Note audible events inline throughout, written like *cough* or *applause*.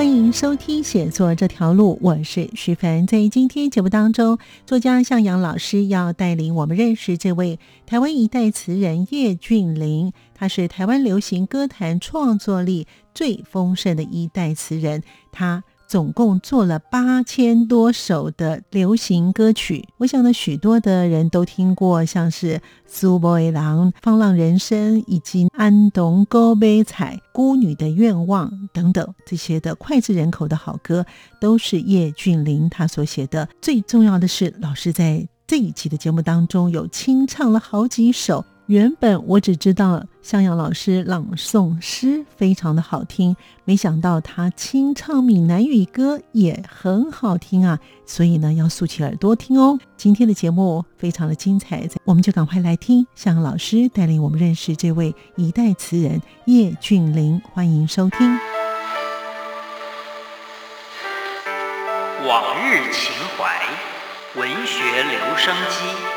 欢迎收听写作这条路，我是徐凡。在今天节目当中，作家向阳老师要带领我们认识这位台湾一代词人叶俊麟，他是台湾流行歌坛创作力最丰盛的一代词人，他。总共做了八千多首的流行歌曲，我想呢，许多的人都听过，像是《苏波伊郎》《放浪人生》以及《安东高杯彩》《孤女的愿望》等等这些的脍炙人口的好歌，都是叶俊麟他所写的。最重要的是，老师在这一期的节目当中有清唱了好几首。原本我只知道向阳老师朗诵诗非常的好听，没想到他清唱闽南语歌也很好听啊！所以呢，要竖起耳朵听哦。今天的节目非常的精彩，我们就赶快来听向阳老师带领我们认识这位一代词人叶俊麟，欢迎收听。往日情怀，文学留声机。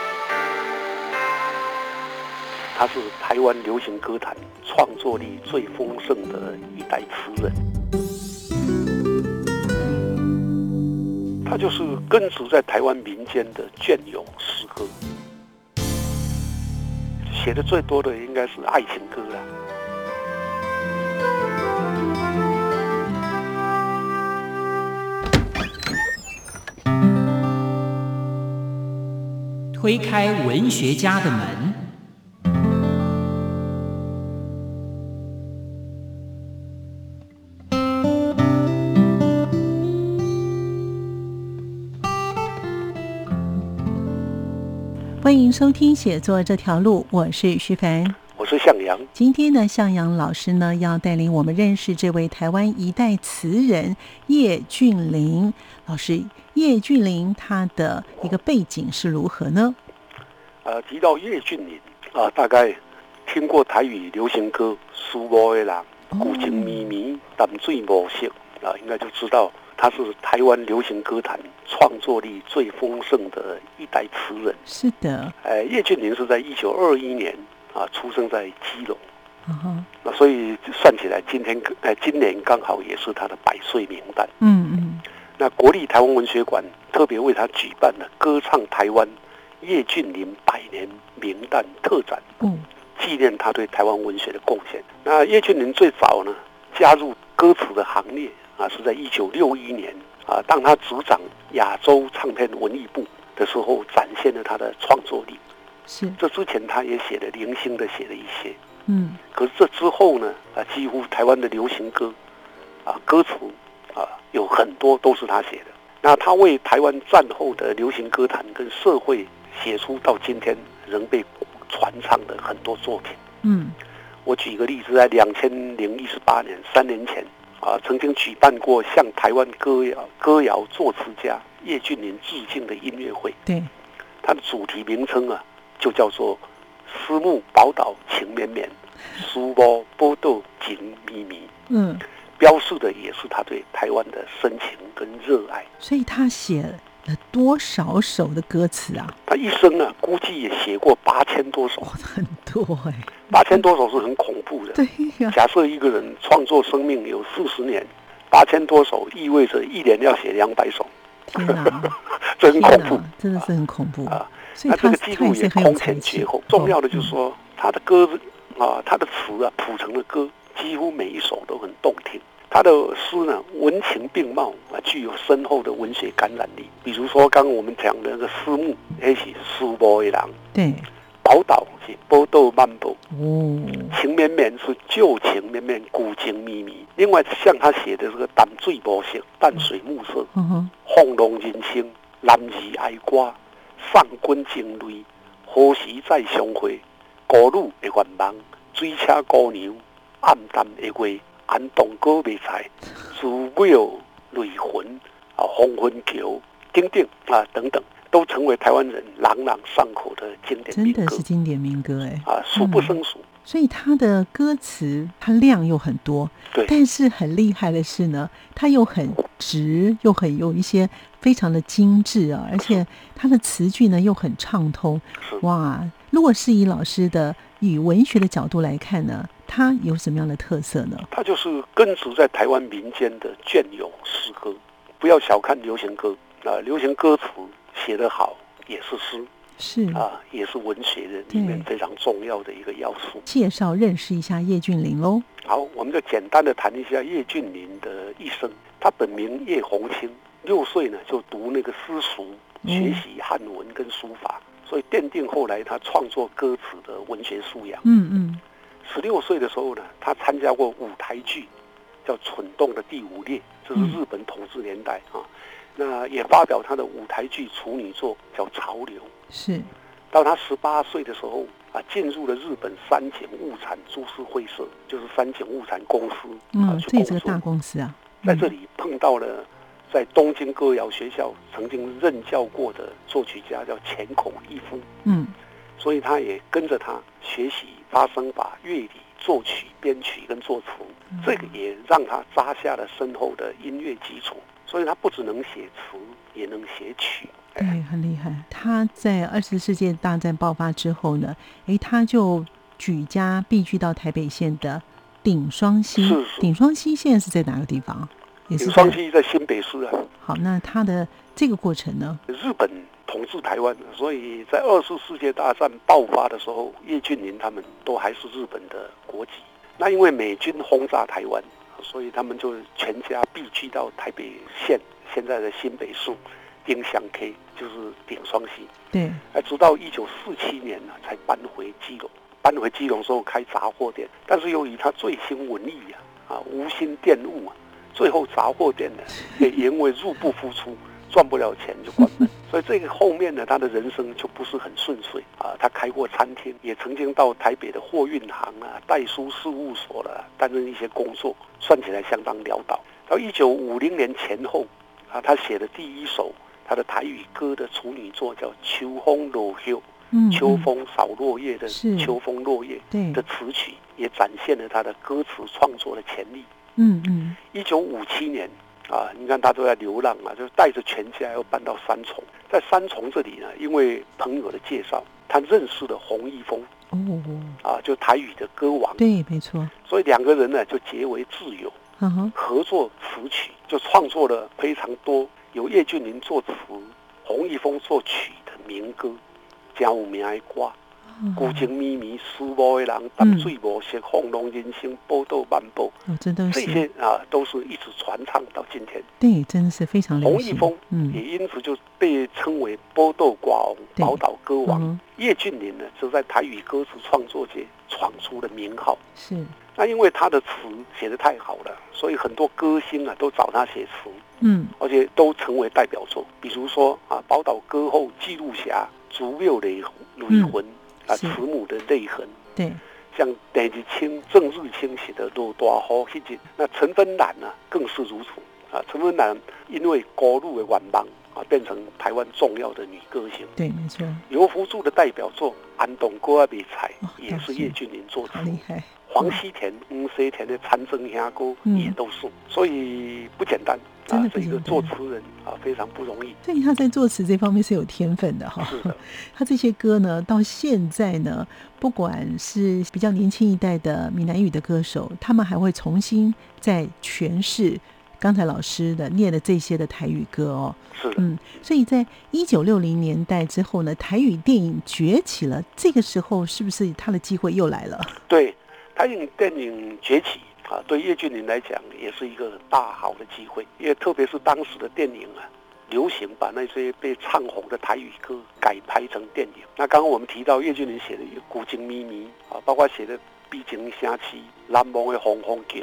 他是台湾流行歌坛创作力最丰盛的一代词人，他就是根植在台湾民间的隽永诗歌，写的最多的应该是爱情歌了。推开文学家的门。欢迎收听写作这条路，我是徐凡，我是向阳。今天呢，向阳老师呢要带领我们认识这位台湾一代词人叶俊麟老师。叶俊麟他的一个背景是如何呢？呃，提到叶俊麟啊，大概听过台语流行歌《苏波的人》《古井咪咪淡水无色》啊，应该就知道。他是台湾流行歌坛创作力最丰盛的一代词人。是的，呃，叶俊麟是在一九二一年啊出生在基隆，那所以算起来，今天呃今年刚好也是他的百岁名单。嗯嗯。那国立台湾文学馆特别为他举办了“歌唱台湾叶俊麟百年名单”特展，嗯，纪念他对台湾文学的贡献。那叶俊麟最早呢加入歌词的行列。啊，是在一九六一年啊，当他执掌亚洲唱片文艺部的时候，展现了他的创作力。是，这之前他也写了零星的写了一些，嗯。可是这之后呢，啊，几乎台湾的流行歌，啊，歌词啊，有很多都是他写的。那他为台湾战后的流行歌坛跟社会写出到今天仍被传唱的很多作品。嗯，我举一个例子，在两千零一十八年，三年前。啊，曾经举办过向台湾歌谣歌谣作词家叶俊麟致敬的音乐会。对，它的主题名称啊，就叫做“思慕宝岛情绵绵，书包波豆情迷迷”。嗯，标示的也是他对台湾的深情跟热爱。所以他写了多少首的歌词啊？他一生啊，估计也写过八千多首。很多哎。八千多首是很恐怖的。对呀。假设一个人创作生命有四十年，八千多首意味着一年要写两百首。天哪，*laughs* 这很恐怖，真的是很恐怖啊！那这个记录也空前绝后。重要的就是说，他的歌啊，他的词啊，谱成的歌几乎每一首都很动听。他的诗呢，文情并茂啊，具有深厚的文学感染力。比如说，刚刚我们讲的那个诗目，那是苏波一郎。对。宝岛是波豆漫步，嗯，情绵绵是旧情绵绵，古情秘密。另外，像他写的这个淡水无色，淡水暮色，嗯放浪人生，男儿爱歌，上军情泪，何时再相会？孤女的愿望，水车姑娘，暗淡的月，安东歌未才，祖庙泪魂啊，黄昏桥等等啊等等，都成为台湾人朗朗上口的经典民歌。真的是经典民歌哎啊，数不胜数。所以它的歌词它量又很多，对，但是很厉害的是呢，它又很直，又很有一些非常的精致啊，而且它的词句呢又很畅通。哇，如果是以老师的以文学的角度来看呢，它有什么样的特色呢？它就是根植在台湾民间的隽永诗歌。不要小看流行歌啊，流行歌词写得好也是诗。是啊，也是文学的里面非常重要的一个要素。介绍认识一下叶俊麟喽。好，我们就简单的谈一下叶俊麟的一生。他本名叶红清，六岁呢就读那个私塾，学习汉文跟书法，所以奠定后来他创作歌词的文学素养。嗯嗯。十六岁的时候呢，他参加过舞台剧，叫《蠢动的第五列》，这是日本统治年代啊。那也发表他的舞台剧处女作，叫《潮流》。是，到他十八岁的时候啊，进入了日本三井物产株式会社，就是三井物产公司。嗯，这是个大公司啊。在这里碰到了在东京歌谣学校曾经任教过的作曲家，叫浅孔一夫。嗯，所以他也跟着他学习发声法、乐理、作曲、编曲跟作词，这个也让他扎下了深厚的音乐基础。所以他不只能写词，也能写曲。对，很厉害。他在二次世界大战爆发之后呢，哎，他就举家避居到台北县的顶双溪。是是。顶双溪现在是在哪个地方？顶双溪在新北市啊。好，那他的这个过程呢？日本统治台湾，所以在二次世界大战爆发的时候，叶俊麟他们都还是日本的国籍。那因为美军轰炸台湾。所以他们就全家避居到台北县现在的新北市丁香 K，就是顶双溪。对，而，直到一九四七年呢，才搬回基隆。搬回基隆之后开杂货店，但是由于他醉心文艺呀，啊，无心电务啊，最后杂货店呢 *laughs* 也因为入不敷出。赚不了钱就关门，*laughs* 所以这个后面呢，他的人生就不是很顺遂啊。他开过餐厅，也曾经到台北的货运行啊、代书事务所了担任一些工作，算起来相当潦倒。到一九五零年前后啊，他写的第一首他的台语歌的处女作叫《秋风落叶》，秋风扫落叶的秋风落叶的词曲，也展现了他的歌词创作的潜力。嗯嗯，一九五七年。啊，你看他都在流浪啊，就是带着全家要搬到三重，在三重这里呢，因为朋友的介绍，他认识了洪一峰，哦，啊，就台语的歌王，对，没错，所以两个人呢就结为挚友，合作词曲，就创作了非常多由叶俊麟作词、洪一峰作曲的民歌，叫有名的歌。孤情靡靡、思无的人，淡水无色，放浪人生，报道漫步。哦，这都是这些啊，都是一直传唱到今天。对，真的是非常洪一峰，嗯，也因此就被称为波豆寡王、宝岛歌王。叶俊麟呢，则在台语歌词创作界闯出了名号。是。那因为他的词写的太好了，所以很多歌星啊都找他写词。嗯。而且都成为代表作，比如说啊，宝岛歌后记录侠、竹六雷雷魂。啊，慈母的泪痕。对，像邓日清、郑日清写的《落大雨》迄集，那陈芬兰呢，更是如此。啊，陈芬兰因为高路的晚忙啊，变成台湾重要的女歌星。对，没错。刘福柱的代表作《安东歌啊比才》也是叶俊麟作词。厉害。黄西田、黄西田的《长征峡歌》也都是，所以不简单。真的是一个作词人啊，非常不容易。所以他在作词这方面是有天分的哈。是的。*laughs* 他这些歌呢，到现在呢，不管是比较年轻一代的闽南语的歌手，他们还会重新再诠释刚才老师的念的这些的台语歌哦。是。嗯，所以在一九六零年代之后呢，台语电影崛起了。这个时候是不是他的机会又来了？*laughs* 对。台语电影崛起啊，对叶俊麟来讲也是一个大好的机会，因为特别是当时的电影啊，流行把那些被唱红的台语歌改拍成电影。那刚刚我们提到叶俊麟写的一个《古今秘密》啊，包括写的《毕竟下期》《南梦的红红桥》，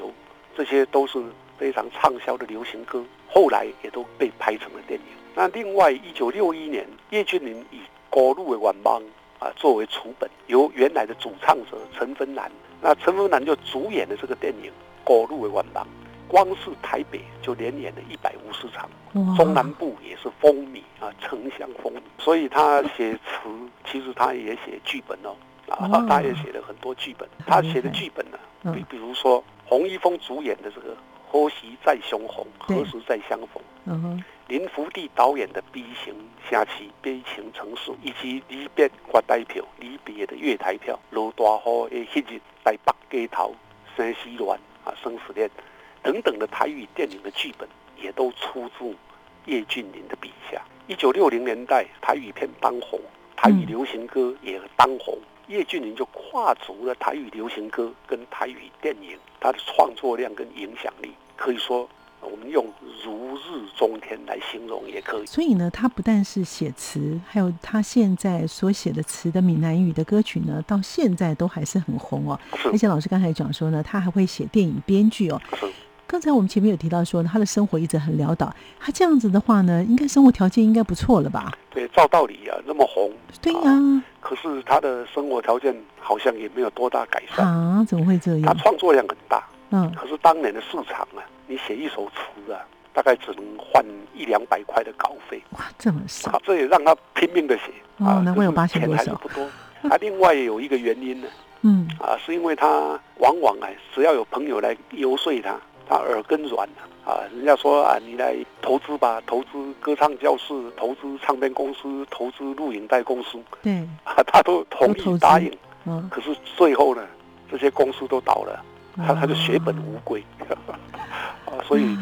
这些都是非常畅销的流行歌，后来也都被拍成了电影。那另外，一九六一年，叶俊麟以《高路的晚梦》啊作为楚本，由原来的主唱者陈芬兰。那陈福南就主演的这个电影《过路的晚郎》，光是台北就连演了一百五十场，中南部也是风靡啊，城乡风靡。所以他写词，其实他也写剧本哦，啊，他也写了很多剧本。他写的剧本呢，比比如说洪一峰主演的这个《何时再相逢》，何时再相逢？嗯哼。林福地导演的《B 型下期悲情城市》，以及离别挂台票、离别的月台票、落大雨的迄日台北街头、生死恋啊、生死恋等等的台语电影的剧本，也都出自叶俊麟的笔下。一九六零年代，台语片当红，台语流行歌也当红，叶俊麟就跨足了台语流行歌跟台语电影，他的创作量跟影响力，可以说。我们用如日中天来形容也可以。所以呢，他不但是写词，还有他现在所写的词的闽南语的歌曲呢，到现在都还是很红哦。而且老师刚才讲说呢，他还会写电影编剧哦。刚才我们前面有提到说，他的生活一直很潦倒。他这样子的话呢，应该生活条件应该不错了吧？对，照道理啊，那么红。对呀。可是他的生活条件好像也没有多大改善啊？怎么会这样？他创作量很大。嗯。可是当年的市场啊。你写一首词啊，大概只能换一两百块的稿费。哇，这么少！这也让他拼命的写啊，难怪有八千多首。不多。啊，另外有一个原因呢，*laughs* 嗯，啊，是因为他往往啊，只要有朋友来游说他，他耳根软了啊。人家说啊，你来投资吧，投资歌唱教室，投资唱片公司，投资录影带公司，对，啊，他都同意答应。嗯，可是最后呢，这些公司都倒了，他他就血本无归。所以，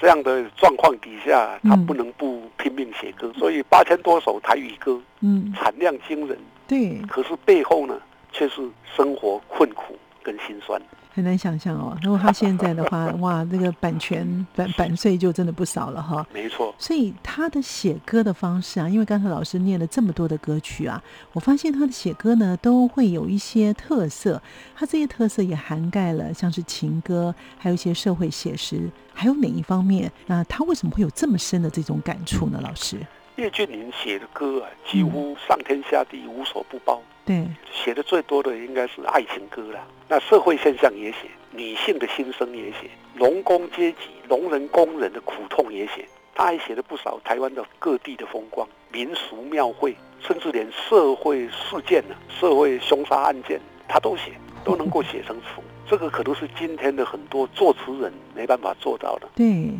这样的状况底下，他不能不拼命写歌。所以八千多首台语歌，嗯，产量惊人。对，可是背后呢，却是生活困苦跟心酸。很难想象哦，如果他现在的话，*laughs* 哇，这个版权版版税就真的不少了哈。没错。所以他的写歌的方式啊，因为刚才老师念了这么多的歌曲啊，我发现他的写歌呢都会有一些特色，他这些特色也涵盖了像是情歌，还有一些社会写实，还有哪一方面？那他为什么会有这么深的这种感触呢？老师？叶俊麟写的歌啊，几乎上天下地无所不包。对，写的最多的应该是爱情歌了。那社会现象也写，女性的心声也写，农工阶级、农人、工人的苦痛也写。他还写了不少台湾的各地的风光、民俗庙会，甚至连社会事件呢、社会凶杀案件，他都写，都能够写成词。*laughs* 这个可能是今天的很多作词人没办法做到的。对，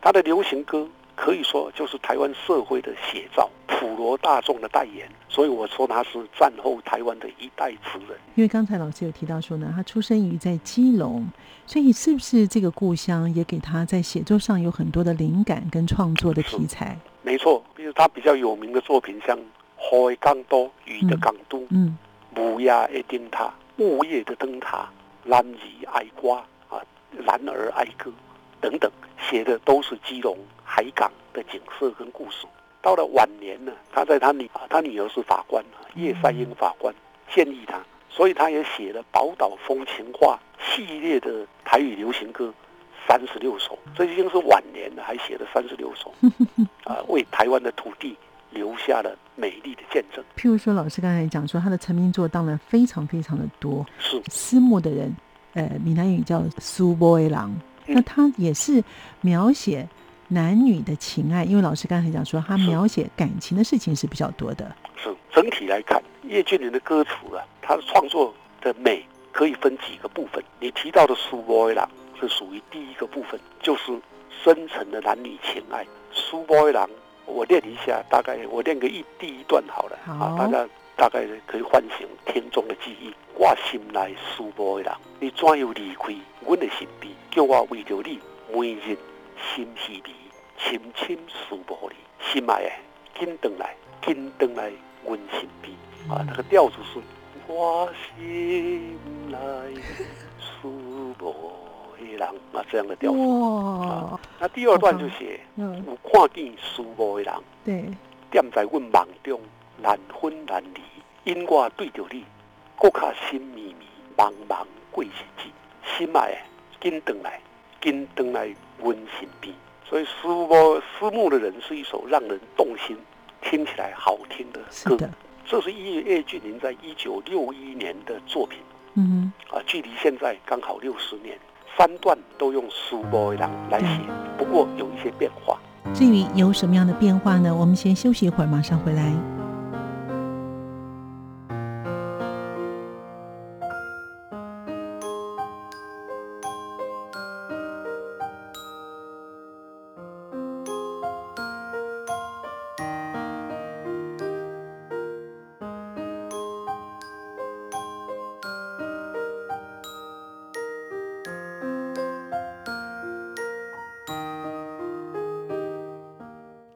他的流行歌。可以说就是台湾社会的写照，普罗大众的代言，所以我说他是战后台湾的一代词人。因为刚才老师有提到说呢，他出生于在基隆，所以是不是这个故乡也给他在写作上有很多的灵感跟创作的题材？没错，比如他比较有名的作品，像《海港都》《雨的港都》嗯，《乌鸦的灯塔》《木叶的灯塔》《男儿爱瓜》啊，《男儿爱歌》等等，写的都是基隆。海港的景色跟故事，到了晚年呢，他在他女他女儿是法官叶赛英法官建议他，所以他也写了《宝岛风情画》系列的台语流行歌三十六首，这已经是晚年了，还写了三十六首，*laughs* 啊，为台湾的土地留下了美丽的见证。譬如说，老师刚才讲说，他的成名作当然非常非常的多，是私募的人，呃，闽南语叫苏波威郎，那他也是描写。男女的情爱，因为老师刚才讲说，他描写感情的事情是比较多的。是整体来看，叶俊麟的歌词啊，他的创作的美可以分几个部分。你提到的《苏波伊郎》是属于第一个部分，就是深层的男女情爱。《苏波伊郎》，我念一下，大概我念个一第一段好了，啊，大家大概可以唤醒听众的记忆。我心内思慕的人，你怎样离开我的身边？叫我为着你每日心稀微。深深思慕你，心爱的，紧回来，紧回来，阮身边。啊，那个调子是我心内思慕的人啊，这样的调子。那第二段就写有看见思慕的人，对，踮在阮梦中难分难离，因我对着你，搁较心迷迷，茫茫过日子。心爱的，紧回来，紧回来，阮身边。所以，思慕思慕的人是一首让人动心、听起来好听的歌。的，这是叶叶俊麟在一九六一年的作品。嗯啊，距离现在刚好六十年，三段都用苏波郎来写，不过有一些变化。至于有什么样的变化呢？我们先休息一会儿，马上回来。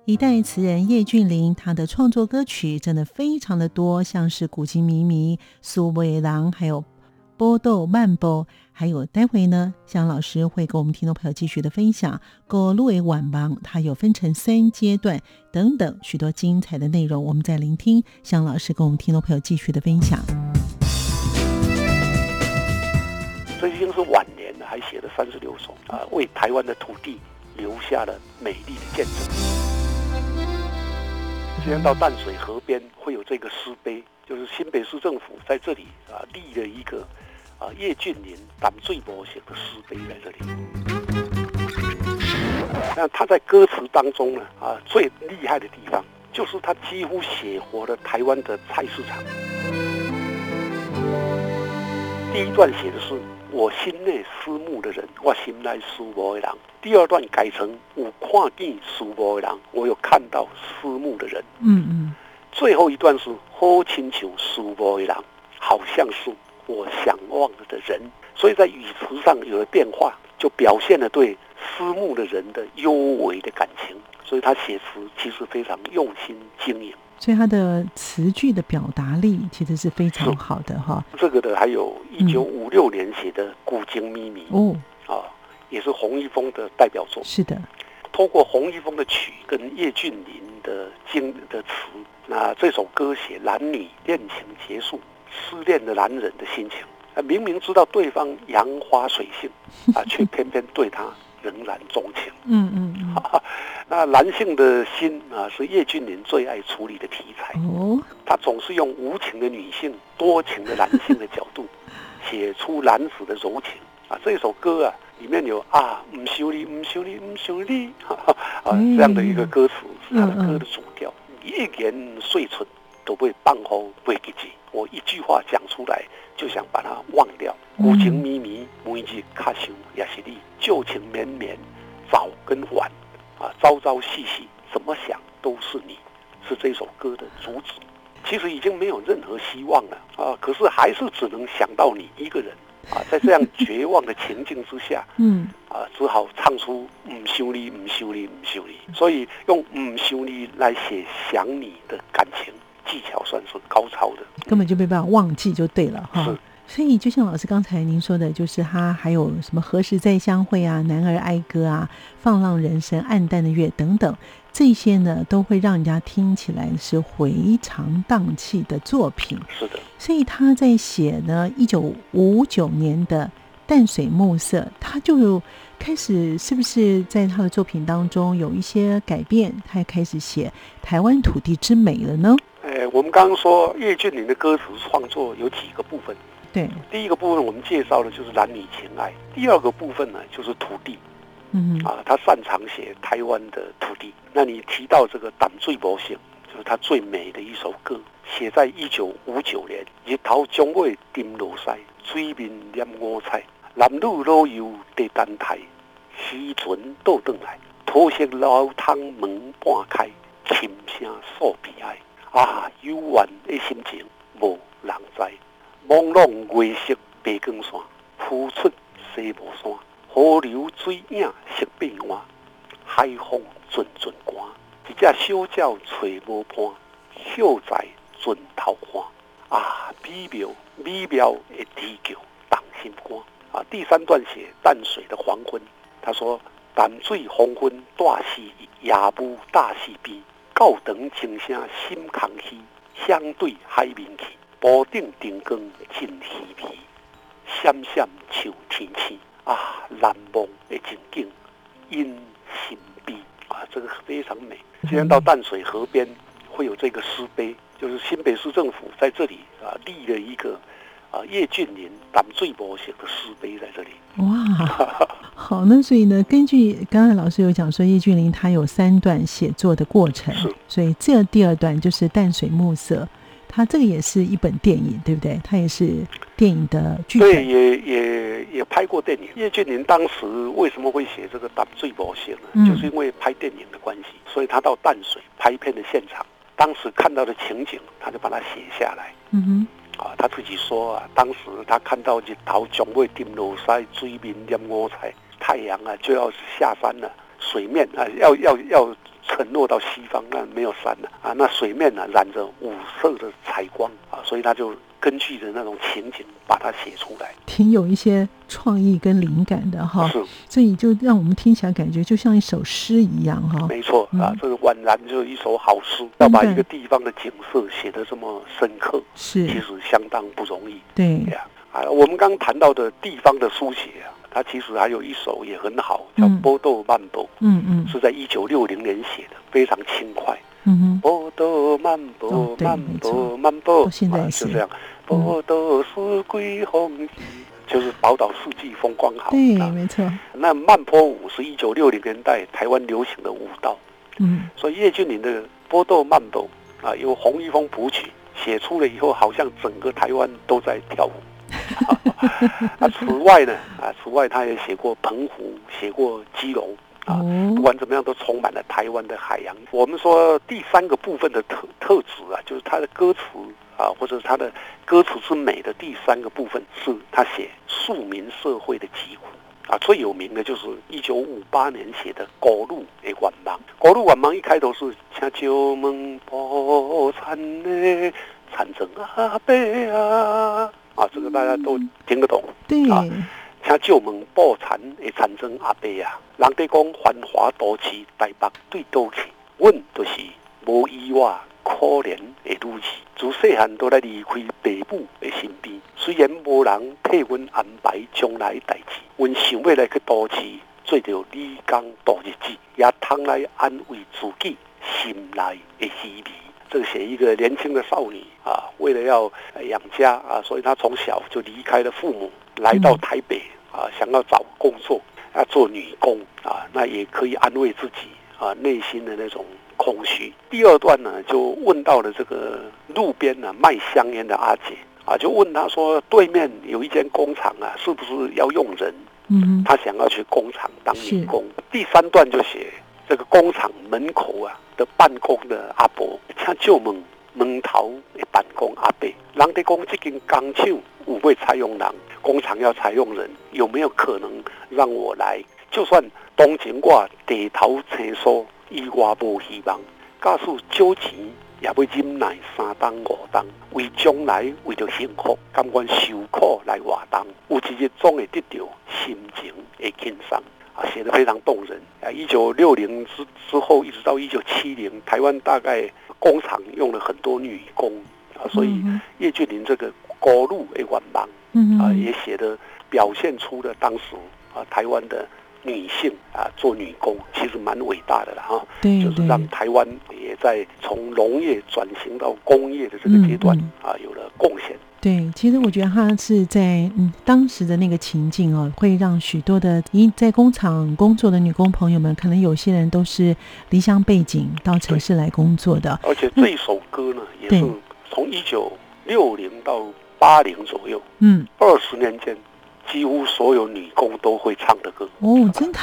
一代词人叶俊麟，他的创作歌曲真的非常的多，像是《古今靡靡》《苏维郎》，还有《波豆漫波》，还有待会呢，向老师会跟我们听众朋友继续的分享《过路为晚忙》，它有分成三阶段等等许多精彩的内容，我们在聆听向老师跟我们听众朋友继续的分享。这已经是晚年了，还写了三十六首啊，为台湾的土地留下了美丽的见证。今天到淡水河边会有这个诗碑，就是新北市政府在这里啊立了一个啊叶俊麟淡水模写的诗碑在这里。那他在歌词当中呢啊最厉害的地方，就是他几乎写活了台湾的菜市场。第一段写的是。我心内思慕的人，我心内思慕的人。第二段改成我看见思慕的人，我有看到思慕的人。嗯嗯。最后一段是好亲像思慕的人，好像是我想望着的人。所以在语词上有了变化，就表现了对思慕的人的幽微的感情。所以他写词其实非常用心经营。所以他的词句的表达力其实是非常好的哈。这个的还有一九五六年写的《古今秘密》哦，啊，也是洪一峰的代表作。是的，通过洪一峰的曲跟叶俊麟的经的词，那这首歌写男女恋情结束、失恋的男人的心情。啊，明明知道对方杨花水性啊，却偏偏对他。仍然钟情。嗯嗯嗯。*laughs* 那男性的心啊，是叶俊麟最爱处理的题材。哦。他总是用无情的女性、多情的男性的角度，*laughs* 写出男子的柔情。啊，这首歌啊，里面有啊，唔修理，唔修理，唔修理，*laughs* 啊，这样的一个歌词是他的歌的主调。一言碎唇都不会半后会给记。我一句话讲出来，就想把它忘掉。古情迷迷，每一句卡想也是你；旧情绵绵，早跟晚，啊，朝朝夕夕，怎么想都是你，是这首歌的主旨。其实已经没有任何希望了啊，可是还是只能想到你一个人啊，在这样绝望的情境之下，*laughs* 嗯，啊，只好唱出“唔想你，唔想你，唔想你”，所以用“唔想你”来写想你的感情。技巧算是高超的，根本就没办法忘记就对了哈。所以就像老师刚才您说的，就是他还有什么何时再相会啊、男儿哀歌啊、放浪人生、暗淡的月等等，这些呢都会让人家听起来是回肠荡气的作品。是的，所以他在写呢一九五九年的淡水暮色，他就开始是不是在他的作品当中有一些改变？他也开始写台湾土地之美了呢？哎，我们刚刚说叶俊麟的歌词创作有几个部分。对，第一个部分我们介绍的就是男女情爱。第二个部分呢，就是土地。嗯啊，他擅长写台湾的土地。那你提到这个《胆最薄幸》，就是他最美的一首歌，写在一九五九年。日头将尾沉落西，水面染五彩，男女老幼在等待，时船倒转来，土色老汤门半开，琴声诉悲哀。啊，幽怨的心情无人知。朦胧月色白光线，浮出西无山。河流水影色变换，海风阵阵寒。一只小鸟找无伴，秀在船头看。啊，美妙美妙的地球动心肝。啊，第三段写淡水的黄昏。他说：淡水黄昏大西夜幕大西边。高堂清声心空虚，相对海面去，波顶灯光真稀微，闪闪像天星啊，难忘的情景，因心悲啊，这个非常美。今天到淡水河边会有这个诗碑，就是新北市政府在这里啊立了一个啊叶俊麟淡水模型的诗碑在这里。哇，*laughs* 好，那所以呢，根据刚才老师有讲说，叶俊麟他有三段写作的过程，是，所以这第二段就是淡水暮色，他这个也是一本电影，对不对？他也是电影的剧本，对，也也也拍过电影。叶俊麟当时为什么会写这个淡水模型呢？就是因为拍电影的关系，所以他到淡水拍片的现场。当时看到的情景，他就把它写下来。嗯哼，啊，他自己说啊，当时他看到日头将会跌落西，水面染五彩，太阳啊就要下山了，水面啊要要要沉落到西方，那没有山了啊，那水面呢染着五色的彩光啊，所以他就。根据的那种情景把它写出来，挺有一些创意跟灵感的哈。是，所以就让我们听起来感觉就像一首诗一样哈。没错啊，这个宛然就是一首好诗，要把一个地方的景色写得这么深刻，是，其实相当不容易。对呀，啊，我们刚谈到的地方的书写啊，它其实还有一首也很好，叫《波豆曼波》。嗯嗯，是在一九六零年写的，非常轻快。嗯哼，波豆漫步，漫步，漫步，现在是这样。波多四季风景，就是宝岛四季风光好。对，没错。那慢波舞是一九六零年代台湾流行的舞蹈。嗯。所以叶俊麟的《波豆曼波》啊，由洪一峰谱曲，写出了以后，好像整个台湾都在跳舞。*laughs* 啊，此外呢，啊，此外他也写过澎湖，写过基隆。啊，不管怎么样，都充满了台湾的海洋。我们说第三个部分的特特质啊，就是他的歌词啊，或者他的歌词之美的第三个部分，是他写庶民社会的疾苦啊。最有名的就是一九五八年写的《高路的晚盲》。《高路晚盲》一开头是请旧门破残的残征阿伯啊，啊，这个大家都听得懂。对。请旧门破残的产生阿伯啊，人哋讲繁华都市台北对都去，阮就是无意外可怜的女子，自细汉都来离开父母的身边。虽然无人替阮安排将来代志，阮想要来去都市做着理工度日子，也通来安慰自己心内的虚迷。这个写一个年轻的少女啊，为了要养家啊，所以她从小就离开了父母，来到台北。啊，想要找工作，要做女工啊，那也可以安慰自己啊内心的那种空虚。第二段呢，就问到了这个路边呢卖香烟的阿姐啊，就问她说，对面有一间工厂啊，是不是要用人？嗯，她想要去工厂当女工。第三段就写这个工厂门口啊的办公的阿伯，他就问门头的办公阿伯，人哋讲这间工厂有会采用人？工厂要采用人，有没有可能让我来？就算当前我低头青疏，以外无希望，假使借钱也要忍耐三当五当，为将来为了幸福，甘愿受苦来活动，有一日总会得到心情的轻松。啊，写的非常动人。啊，一九六零之之后，一直到一九七零，台湾大概工厂用了很多女工啊，所以叶俊麟这个高路的晚忙。啊，也写的表现出了当时啊台湾的女性啊做女工其实蛮伟大的了哈，就是让台湾也在从农业转型到工业的这个阶段啊有了贡献。对，其实我觉得他是在嗯当时的那个情境哦，会让许多的因在工厂工作的女工朋友们，可能有些人都是离乡背景到城市来工作的。而且这一首歌呢，也是从一九六零到。八零左右，嗯，二十年间，几乎所有女工都会唱的歌哦，真的。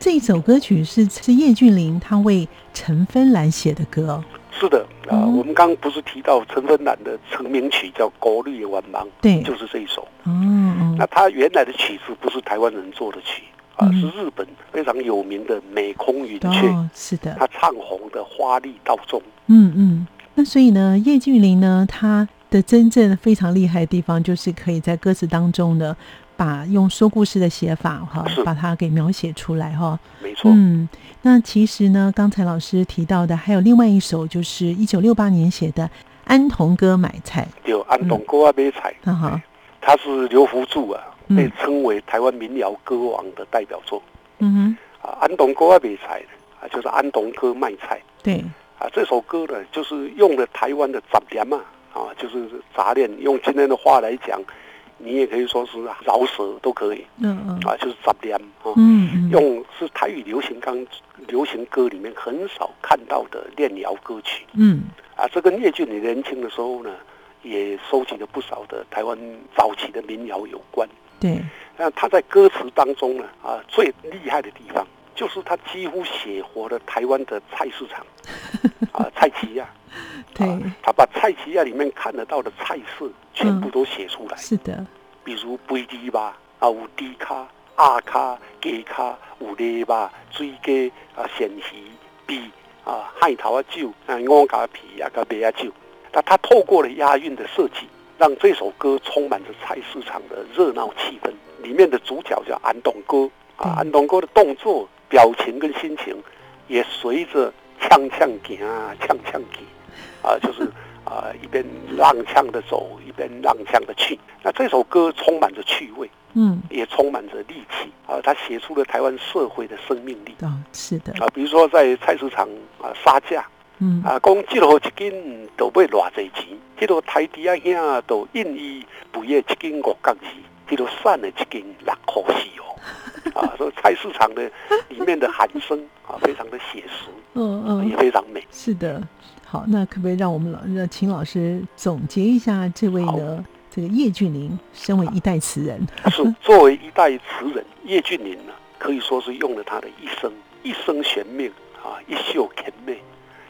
这一首歌曲是是叶俊麟他为陈芬兰写的歌，是的啊。我们刚刚不是提到陈芬兰的成名曲叫《国绿晚芒》，对，就是这一首。嗯，那他原来的曲子不是台湾人做的曲啊，是日本非常有名的美空云雀，是的，他唱红的花丽道中。嗯嗯，那所以呢，叶俊麟呢，他。的真正非常厉害的地方，就是可以在歌词当中呢，把用说故事的写法哈，把它给描写出来哈。没错。嗯，那其实呢，刚才老师提到的还有另外一首，就是一九六八年写的《安童哥买菜》。有安童哥买菜。哈哈，他是刘福柱啊，被称为台湾民谣歌王的代表作。嗯哼。啊，安童哥买菜啊，就是安童哥卖菜。对。啊，这首歌呢，就是用了台湾的杂念嘛。啊，就是杂念。用今天的话来讲，你也可以说是饶舌都可以。嗯嗯。啊，就是杂练啊。嗯嗯。用是台语流行刚流行歌里面很少看到的练谣歌曲。嗯。啊，这跟叶俊你年轻的时候呢，也收集了不少的台湾早期的民谣有关。对。那他在歌词当中呢，啊，最厉害的地方就是他几乎写活了台湾的菜市场，*laughs* 啊，菜奇亚。*laughs* 对。他把菜奇亚里面看得到的菜式全部都写出来。是的。比如杯底吧，啊，有猪卡、阿卡、鸡卡，有泥巴、水鸡啊、鲜鱼、鳖啊、海头啊酒啊、鹅加皮啊、个白啊酒。那他透过了押韵的设计，让这首歌充满着菜市场的热闹气氛。里面的主角叫安东哥啊，安东哥的动作、表情跟心情也随着锵锵行啊，锵锵行啊，就是啊一边踉跄的走，一边踉跄的去。那这首歌充满着趣味，嗯，也充满着力气啊，他写出了台湾社会的生命力啊，是的啊，比如说在菜市场啊杀价，嗯啊，讲这路一斤都要偌济钱，这路台底啊兄都印伊不要一斤五角钱。这都散了几斤六块四哦，*laughs* 啊，所以菜市场的里面的喊声啊，非常的写实，嗯嗯，也非常美。是的，好，那可不可以让我们老让秦老师总结一下这位呢？这个叶俊麟，身为一代词人，是作为一代词人，叶俊麟呢，可以说是用了他的一生，一生悬命啊，一袖甜美，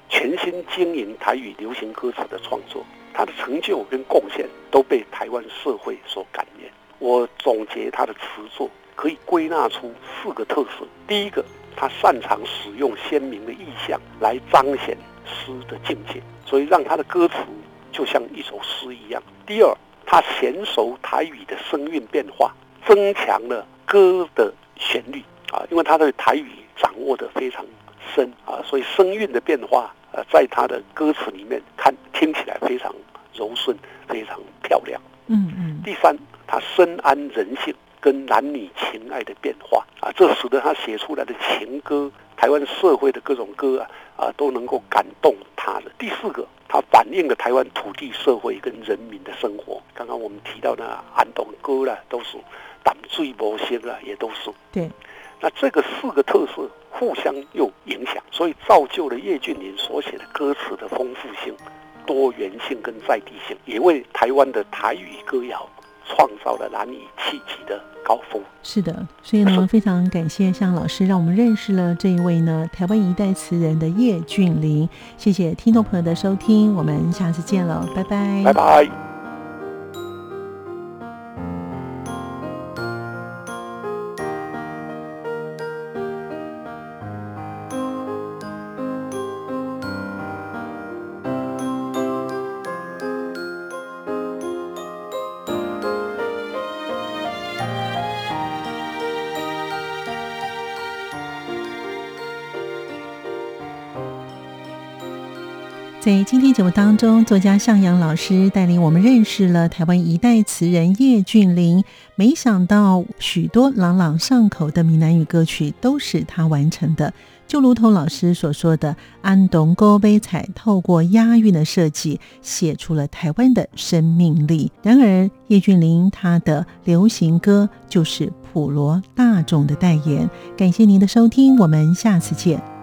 全心经营台语流行歌词的创作，他的成就跟贡献都被台湾社会所感念。我总结他的词作，可以归纳出四个特色。第一个，他擅长使用鲜明的意象来彰显诗的境界，所以让他的歌词就像一首诗一样。第二，他娴熟台语的声韵变化，增强了歌的旋律啊，因为他的台语掌握的非常深啊，所以声韵的变化呃，在他的歌词里面看听起来非常柔顺，非常漂亮。嗯嗯。第三。他深谙人性跟男女情爱的变化啊，这使得他写出来的情歌，台湾社会的各种歌啊啊都能够感动他的。第四个，他反映了台湾土地社会跟人民的生活。刚刚我们提到的安东歌啦，都是胆最魔性啦，也都是。对。那这个四个特色互相又影响，所以造就了叶俊麟所写的歌词的丰富性、多元性跟在地性，也为台湾的台语歌谣。创造了难以企及的高峰。是的，所以呢，非常感谢向老师，让我们认识了这一位呢台湾一代词人的叶俊麟。谢谢听众朋友的收听，我们下次见了，拜拜，拜拜。在今天节目当中，作家向阳老师带领我们认识了台湾一代词人叶俊麟。没想到，许多朗朗上口的闽南语歌曲都是他完成的。就如同老师所说的，安东高杯彩透过押韵的设计，写出了台湾的生命力。然而，叶俊麟他的流行歌就是普罗大众的代言。感谢您的收听，我们下次见。